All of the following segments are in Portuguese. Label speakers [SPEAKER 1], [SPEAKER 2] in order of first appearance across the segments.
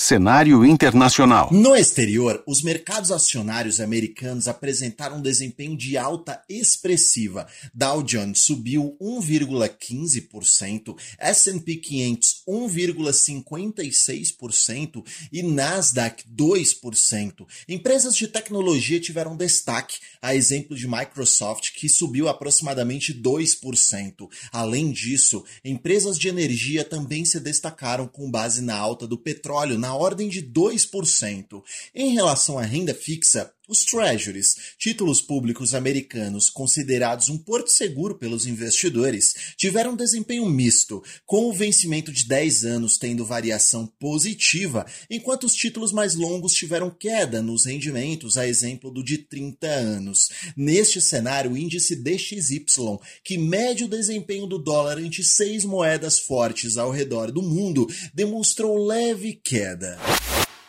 [SPEAKER 1] Cenário internacional.
[SPEAKER 2] No exterior, os mercados acionários americanos apresentaram um desempenho de alta expressiva. Dow Jones subiu 1,15%, S&P 500 1,56% e Nasdaq 2%. Empresas de tecnologia tiveram destaque, a exemplo de Microsoft, que subiu aproximadamente 2%. Além disso, empresas de energia também se destacaram com base na alta do petróleo na ordem de 2%. Em relação à renda fixa, os Treasuries, títulos públicos americanos considerados um porto seguro pelos investidores, tiveram desempenho misto, com o vencimento de 10 anos tendo variação positiva, enquanto os títulos mais longos tiveram queda nos rendimentos, a exemplo do de 30 anos. Neste cenário, o índice DXY, que mede o desempenho do dólar ante seis moedas fortes ao redor do mundo, demonstrou leve queda.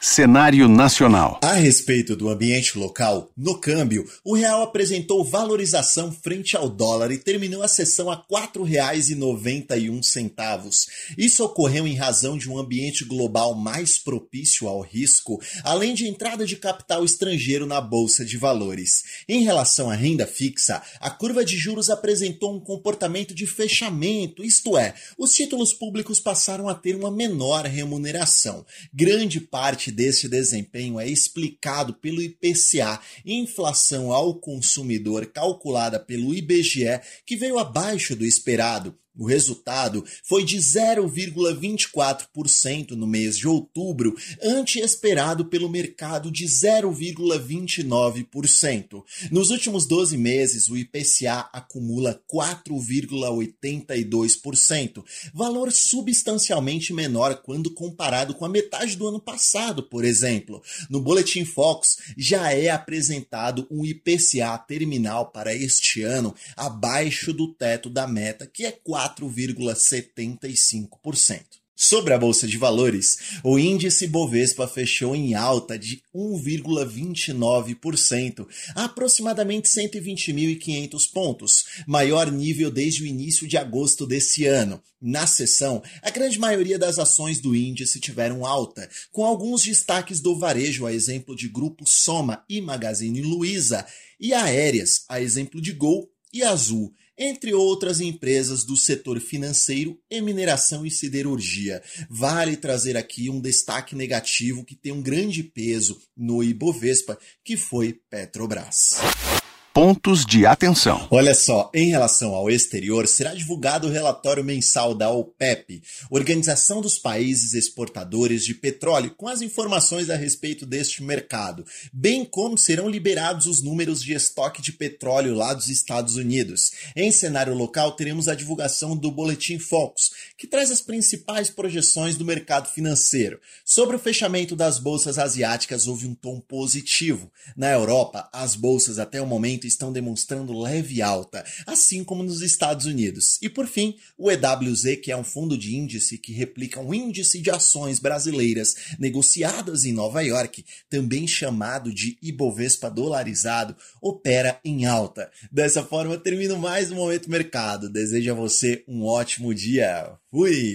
[SPEAKER 1] Cenário nacional.
[SPEAKER 2] A respeito do ambiente local, no câmbio, o real apresentou valorização frente ao dólar e terminou a sessão a R$ 4,91. Isso ocorreu em razão de um ambiente global mais propício ao risco, além de entrada de capital estrangeiro na bolsa de valores. Em relação à renda fixa, a curva de juros apresentou um comportamento de fechamento, isto é, os títulos públicos passaram a ter uma menor remuneração. Grande parte parte deste desempenho é explicado pelo IPCA, inflação ao consumidor calculada pelo IBGE, que veio abaixo do esperado o resultado foi de 0,24% no mês de outubro, ante esperado pelo mercado de 0,29%. Nos últimos 12 meses, o IPCA acumula 4,82%, valor substancialmente menor quando comparado com a metade do ano passado, por exemplo. No Boletim Fox já é apresentado um IPCA terminal para este ano abaixo do teto da meta, que é 4 4,75%. Sobre a bolsa de valores, o índice Bovespa fechou em alta de 1,29%, a aproximadamente 120.500 pontos, maior nível desde o início de agosto desse ano. Na sessão, a grande maioria das ações do índice tiveram alta, com alguns destaques do varejo, a exemplo de Grupo Soma e Magazine Luiza, e aéreas, a exemplo de Gol e Azul entre outras empresas do setor financeiro e mineração e siderurgia. Vale trazer aqui um destaque negativo que tem um grande peso no Ibovespa, que foi Petrobras
[SPEAKER 1] pontos de atenção.
[SPEAKER 2] Olha só, em relação ao exterior, será divulgado o relatório mensal da OPEP, Organização dos Países Exportadores de Petróleo, com as informações a respeito deste mercado, bem como serão liberados os números de estoque de petróleo lá dos Estados Unidos. Em cenário local, teremos a divulgação do Boletim Focus, que traz as principais projeções do mercado financeiro. Sobre o fechamento das bolsas asiáticas, houve um tom positivo. Na Europa, as bolsas até o momento estão demonstrando leve alta, assim como nos Estados Unidos. E por fim, o EWZ, que é um fundo de índice que replica um índice de ações brasileiras negociadas em Nova York, também chamado de Ibovespa dolarizado, opera em alta. Dessa forma, termino mais um Momento Mercado. Desejo a você um ótimo dia. Fui!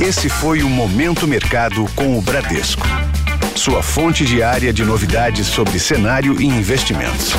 [SPEAKER 1] Esse foi o Momento Mercado com o Bradesco. Sua fonte diária de novidades sobre cenário e investimentos.